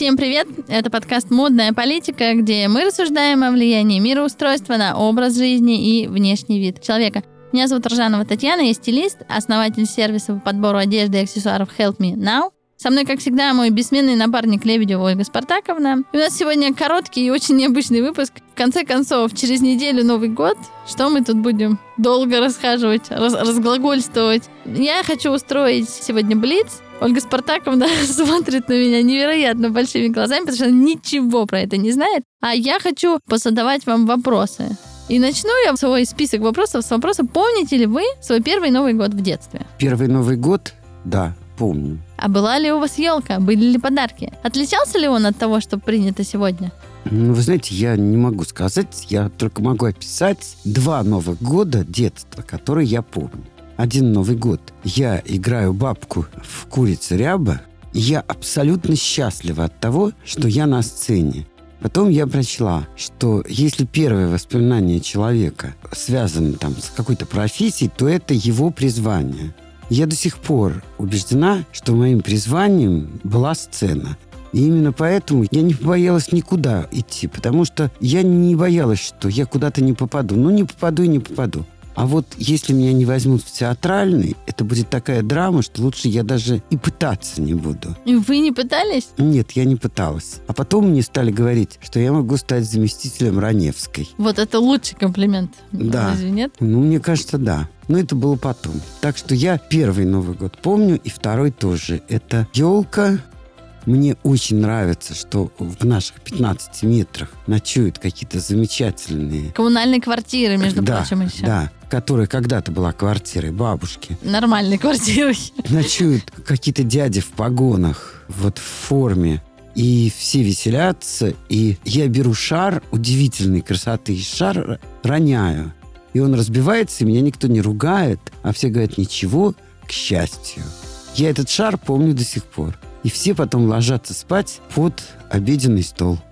Всем привет! Это подкаст «Модная политика», где мы рассуждаем о влиянии мироустройства на образ жизни и внешний вид человека. Меня зовут Ржанова Татьяна, я стилист, основатель сервиса по подбору одежды и аксессуаров Help Me Now. Со мной, как всегда, мой бессменный напарник Лебедева Ольга Спартаковна. И у нас сегодня короткий и очень необычный выпуск. В конце концов, через неделю Новый год. Что мы тут будем долго расхаживать, раз разглагольствовать? Я хочу устроить сегодня блиц, Ольга Спартаковна смотрит на меня невероятно большими глазами, потому что она ничего про это не знает. А я хочу позадавать вам вопросы. И начну я свой список вопросов с вопроса, помните ли вы свой первый Новый год в детстве? Первый Новый год? Да, помню. А была ли у вас елка? Были ли подарки? Отличался ли он от того, что принято сегодня? Ну, вы знаете, я не могу сказать, я только могу описать два Новых года детства, которые я помню один Новый год я играю бабку в «Курица ряба», я абсолютно счастлива от того, что я на сцене. Потом я прочла, что если первое воспоминание человека связано там с какой-то профессией, то это его призвание. Я до сих пор убеждена, что моим призванием была сцена. И именно поэтому я не боялась никуда идти, потому что я не боялась, что я куда-то не попаду. Ну, не попаду и не попаду. А вот если меня не возьмут в театральный, это будет такая драма, что лучше я даже и пытаться не буду. И вы не пытались? Нет, я не пыталась. А потом мне стали говорить, что я могу стать заместителем Раневской. Вот это лучший комплимент. Да. Разве нет? Ну, мне кажется, да. Но это было потом. Так что я первый Новый год помню, и второй тоже. Это елка, мне очень нравится, что в наших 15 метрах ночуют какие-то замечательные... Коммунальные квартиры, между да, прочим, еще. Да, которая когда-то была квартирой бабушки. Нормальные квартиры. Ночуют какие-то дяди в погонах, вот в форме. И все веселятся. И я беру шар удивительной красоты. И шар роняю. И он разбивается, и меня никто не ругает. А все говорят, ничего, к счастью. Я этот шар помню до сих пор. И все потом ложатся спать под обеденный стол.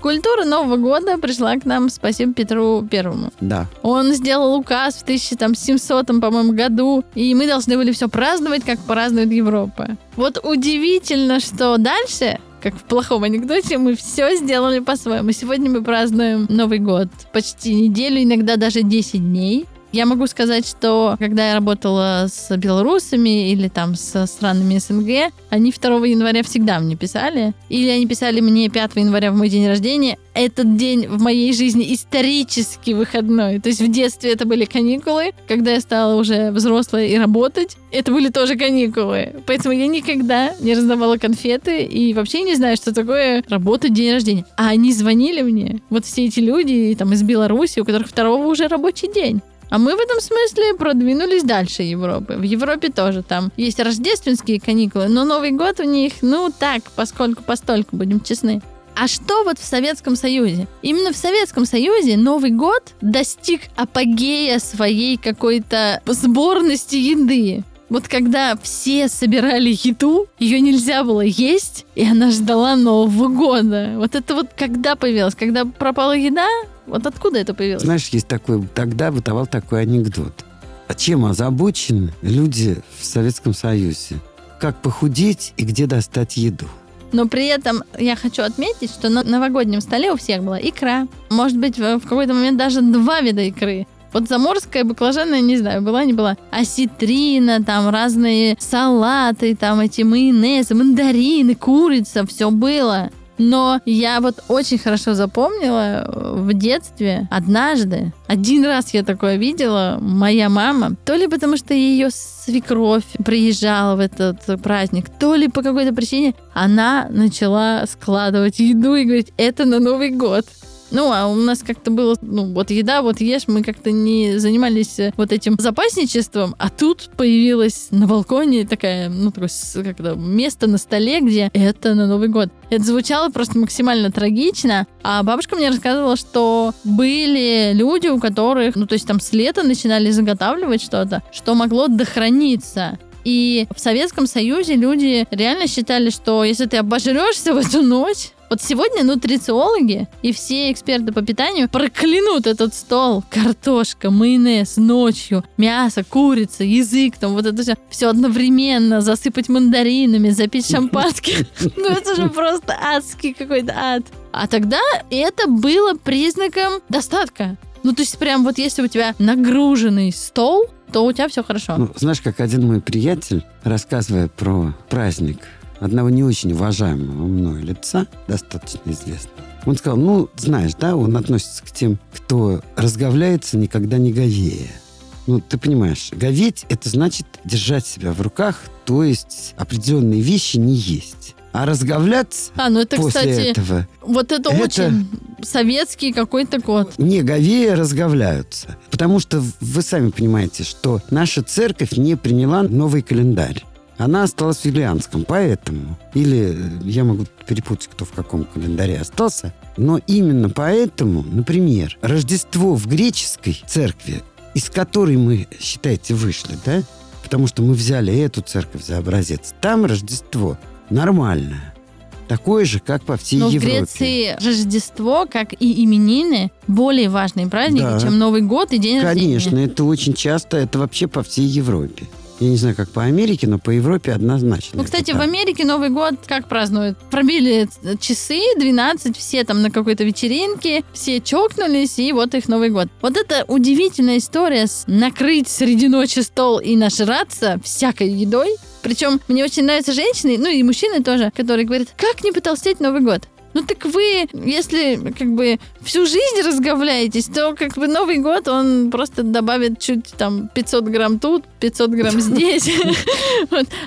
Культура Нового года пришла к нам, спасибо Петру Первому. Да. Он сделал указ в 1700, по-моему, году, и мы должны были все праздновать, как празднует Европа. Вот удивительно, что дальше как в плохом анекдоте, мы все сделали по-своему. Сегодня мы празднуем Новый год почти неделю, иногда даже 10 дней. Я могу сказать, что когда я работала с белорусами или там со странами СНГ, они 2 января всегда мне писали. Или они писали мне 5 января в мой день рождения. Этот день в моей жизни исторически выходной. То есть в детстве это были каникулы. Когда я стала уже взрослой и работать, это были тоже каникулы. Поэтому я никогда не раздавала конфеты и вообще не знаю, что такое работать день рождения. А они звонили мне. Вот все эти люди там из Беларуси, у которых второго уже рабочий день. А мы в этом смысле продвинулись дальше Европы. В Европе тоже там есть рождественские каникулы, но Новый год у них, ну так, поскольку постольку, будем честны. А что вот в Советском Союзе? Именно в Советском Союзе Новый год достиг апогея своей какой-то сборности еды. Вот когда все собирали еду, ее нельзя было есть, и она ждала Нового года. Вот это вот когда появилось? Когда пропала еда? Вот откуда это появилось? Знаешь, есть такой, тогда бытовал такой анекдот. А чем озабочены люди в Советском Союзе? Как похудеть и где достать еду? Но при этом я хочу отметить, что на новогоднем столе у всех была икра. Может быть, в какой-то момент даже два вида икры. Вот заморская, баклажанная, не знаю, была, не была. Осетрина, там разные салаты, там эти майонезы, мандарины, курица, все было. Но я вот очень хорошо запомнила э, в детстве однажды, один раз я такое видела, моя мама, то ли потому что ее свекровь приезжала в этот праздник, то ли по какой-то причине она начала складывать еду и говорить, это на Новый год. Ну, а у нас как-то было, ну, вот еда, вот ешь, мы как-то не занимались э, вот этим запасничеством, а тут появилась на балконе такая, ну, такое, как то место на столе, где это на Новый год. Это звучало просто максимально трагично, а бабушка мне рассказывала, что были люди, у которых, ну, то есть там с лета начинали заготавливать что-то, что могло дохраниться. И в Советском Союзе люди реально считали, что если ты обожрешься в эту ночь, Вот сегодня нутрициологи и все эксперты по питанию проклянут этот стол. Картошка, майонез ночью, мясо, курица, язык, там вот это все. Все одновременно, засыпать мандаринами, запить шампанским. Ну это же просто адский какой-то ад. А тогда это было признаком достатка. Ну, то есть прям вот если у тебя нагруженный стол, то у тебя все хорошо. Ну, знаешь, как один мой приятель, рассказывая про праздник одного не очень уважаемого мной лица, достаточно известного, он сказал, ну, знаешь, да, он относится к тем, кто разговляется никогда не говея. Ну, ты понимаешь, говеть – это значит держать себя в руках, то есть определенные вещи не есть. А разговляться А, ну это, после кстати, этого вот это, это- очень советский какой-то код. не говея разговляются. Потому что вы сами понимаете, что наша церковь не приняла новый календарь. Она осталась в Юлианском, поэтому. Или я могу перепутать, кто в каком календаре остался. Но именно поэтому, например, Рождество в греческой церкви, из которой мы, считайте, вышли, да? Потому что мы взяли эту церковь за образец. Там Рождество нормальное. Такое же, как по всей Но в Европе. Греции Рождество, как и именины, более важные праздники, Да. чем Новый год и день Конечно, рождения. это очень часто, это вообще по всей Европе. Я не знаю, как по Америке, но по Европе однозначно. Ну, кстати, в. Америке Новый год как празднуют? Пробили часы 12, все там на какой-то вечеринке, все чокнулись, и вот их Новый год. Вот это удивительная история с накрыть среди ночи стол и нажраться всякой едой. Причем мне очень нравятся женщины, ну и мужчины тоже, которые говорят, как не потолстеть Новый год? Ну так вы, если как бы всю жизнь разговляетесь, то как бы Новый год, он просто добавит чуть там 500 грамм тут, 500 грамм здесь.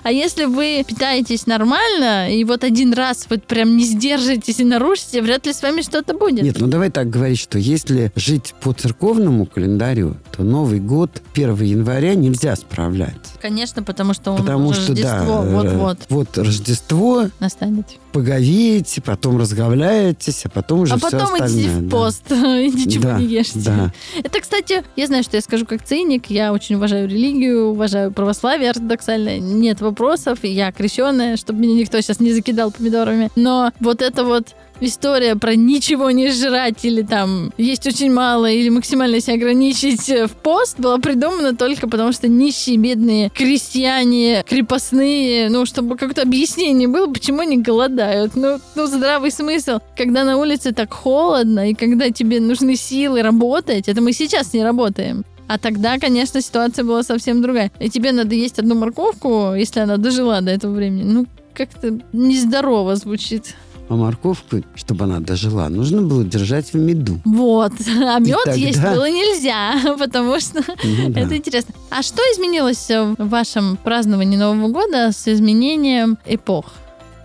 А если вы питаетесь нормально, и вот один раз вот прям не сдержитесь и нарушите, вряд ли с вами что-то будет. Нет, ну давай так говорить, что если жить по церковному календарю, то Новый год 1 января нельзя справлять. Конечно, потому что он Потому что, Рождество э, вот-вот вот Рождество, настанет. поговеете, потом разговляетесь, а потом уже А все потом идите в да. пост и ничего Да, не ешьте. да. Это, кстати, я знаю, что я скажу как циник. Я очень уважаю религию, уважаю православие ортодоксальное. Нет вопросов. Я крещенная, чтобы меня никто сейчас не закидал помидорами. Но вот это вот история про ничего не жрать или там есть очень мало или максимально себя ограничить в пост была придумана только потому, что нищие, бедные крестьяне, крепостные, ну, чтобы какое-то объяснение было, почему они голодают. Ну, ну, здравый смысл. Когда на улице так холодно, и когда тебе нужны силы работать, это мы сейчас не работаем. А тогда, конечно, ситуация была совсем другая. И тебе надо есть одну морковку, если она дожила до этого времени. Ну, как-то нездорово звучит. А морковку, чтобы она дожила, нужно было держать в меду. Вот. А мед тогда- есть было нельзя, потому что Ну да. это интересно. А что изменилось в вашем праздновании Нового года с изменением эпох?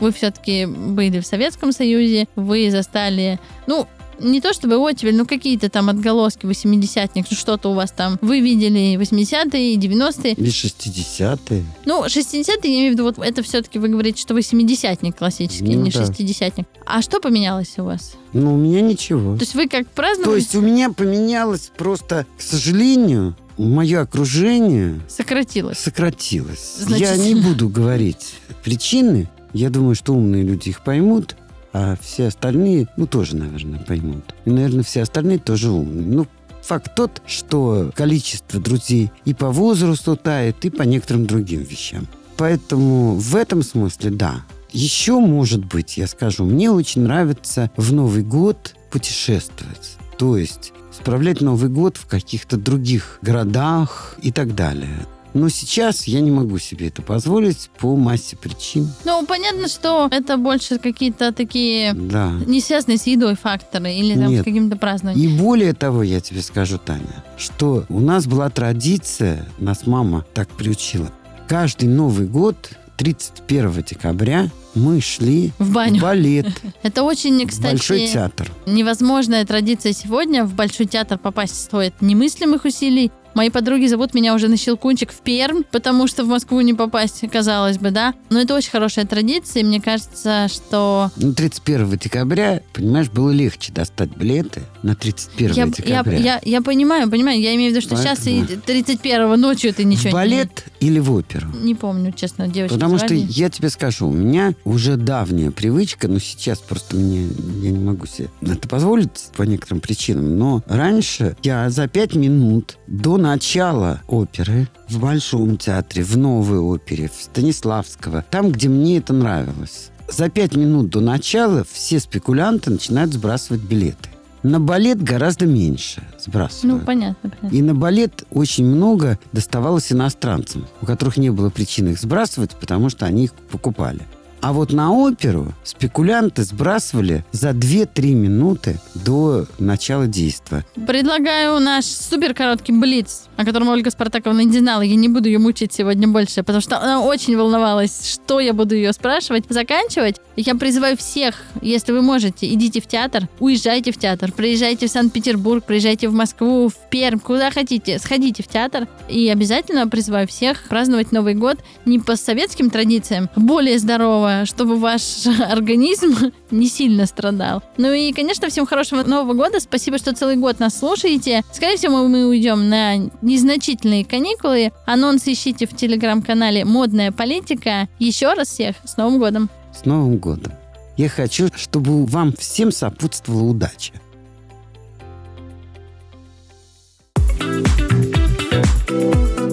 Вы все-таки были в Советском Союзе, вы застали, ну, не то чтобы оттепель, но какие-то там отголоски 80-х, ну, что-то у вас там. Вы видели 80-е, 90-е. Или 60-е. Ну, 60-е, я имею в виду, вот это все-таки вы говорите, что вы 70-ник классический, Ну не да. 60-ник. А что поменялось у вас? Ну, у меня ничего. То есть вы как праздновали, То есть у меня поменялось просто, к сожалению, мое окружение сократилось? сократилось. Значит- Я не буду говорить причины. Я думаю, что умные люди их поймут, а все остальные, ну, тоже, наверное, поймут. И, наверное, все остальные тоже умные. Ну, факт тот, что количество друзей и по возрасту тает, и по некоторым другим вещам. Поэтому в этом смысле, да. Еще, может быть, я скажу, мне очень нравится в Новый год путешествовать. То есть справлять Новый год в каких-то других городах и так далее. Но сейчас я не могу себе это позволить по массе причин. Ну, понятно, что это больше какие-то такие Да. не связанные с едой факторы или там, с Нет. каким-то празднованием. И более того, я тебе скажу, Таня, что у нас была традиция, нас мама так приучила. Каждый Новый год, 31 декабря, мы шли В в баню. балет, Это очень, в кстати, Большой театр. невозможная традиция сегодня. В Большой театр попасть стоит немыслимых усилий. Мои подруги зовут меня уже на Щелкунчик в Пермь, потому что в Москву не попасть, казалось бы, да. Но это очень хорошая традиция, и мне кажется, что... Ну, 31 декабря, понимаешь, было легче достать билеты. на 31 Я, я, декабря. я, я понимаю, понимаю. Я имею в виду, что сейчас и Поэтому- 31 ночью ты ничего в балет или в оперу? не... Помню, честно, девочки. Потому что звали. я тебе скажу, у меня уже давняя привычка, но сейчас просто мне я не могу себе это позволить по некоторым причинам. Но раньше я за пять минут до начала оперы в Большом театре, в Новой опере, в Станиславского, там, где мне это нравилось, за пять минут до начала все спекулянты начинают сбрасывать билеты. На балет гораздо меньше сбрасывают. Ну, понятно, понятно. И на балет очень много доставалось иностранцам, у которых не было причин их сбрасывать, потому что они их покупали. А вот на оперу спекулянты сбрасывали за 2-3 минуты до начала действия. Предлагаю наш супер короткий блиц, о котором Ольга Спартаковна не знала. Я не буду ее мучить сегодня больше, потому что она очень волновалась, что я буду ее спрашивать. Заканчивать. Я призываю всех, если вы можете, идите в театр, уезжайте в театр, приезжайте в Санкт-Петербург, приезжайте в Москву, в Пермь, куда хотите, сходите в театр. И обязательно призываю всех праздновать Новый год не по советским традициям, а более здорово, чтобы ваш организм не сильно страдал. Ну и, конечно, всем хорошего Нового года. Спасибо, что целый год нас слушаете. Скорее всего, мы уйдем на незначительные каникулы. Анонсы ищите в телеграм-канале «Модная политика». Еще раз всех с Новым годом! С Новым годом! Я хочу, чтобы вам всем сопутствовала удача. thank you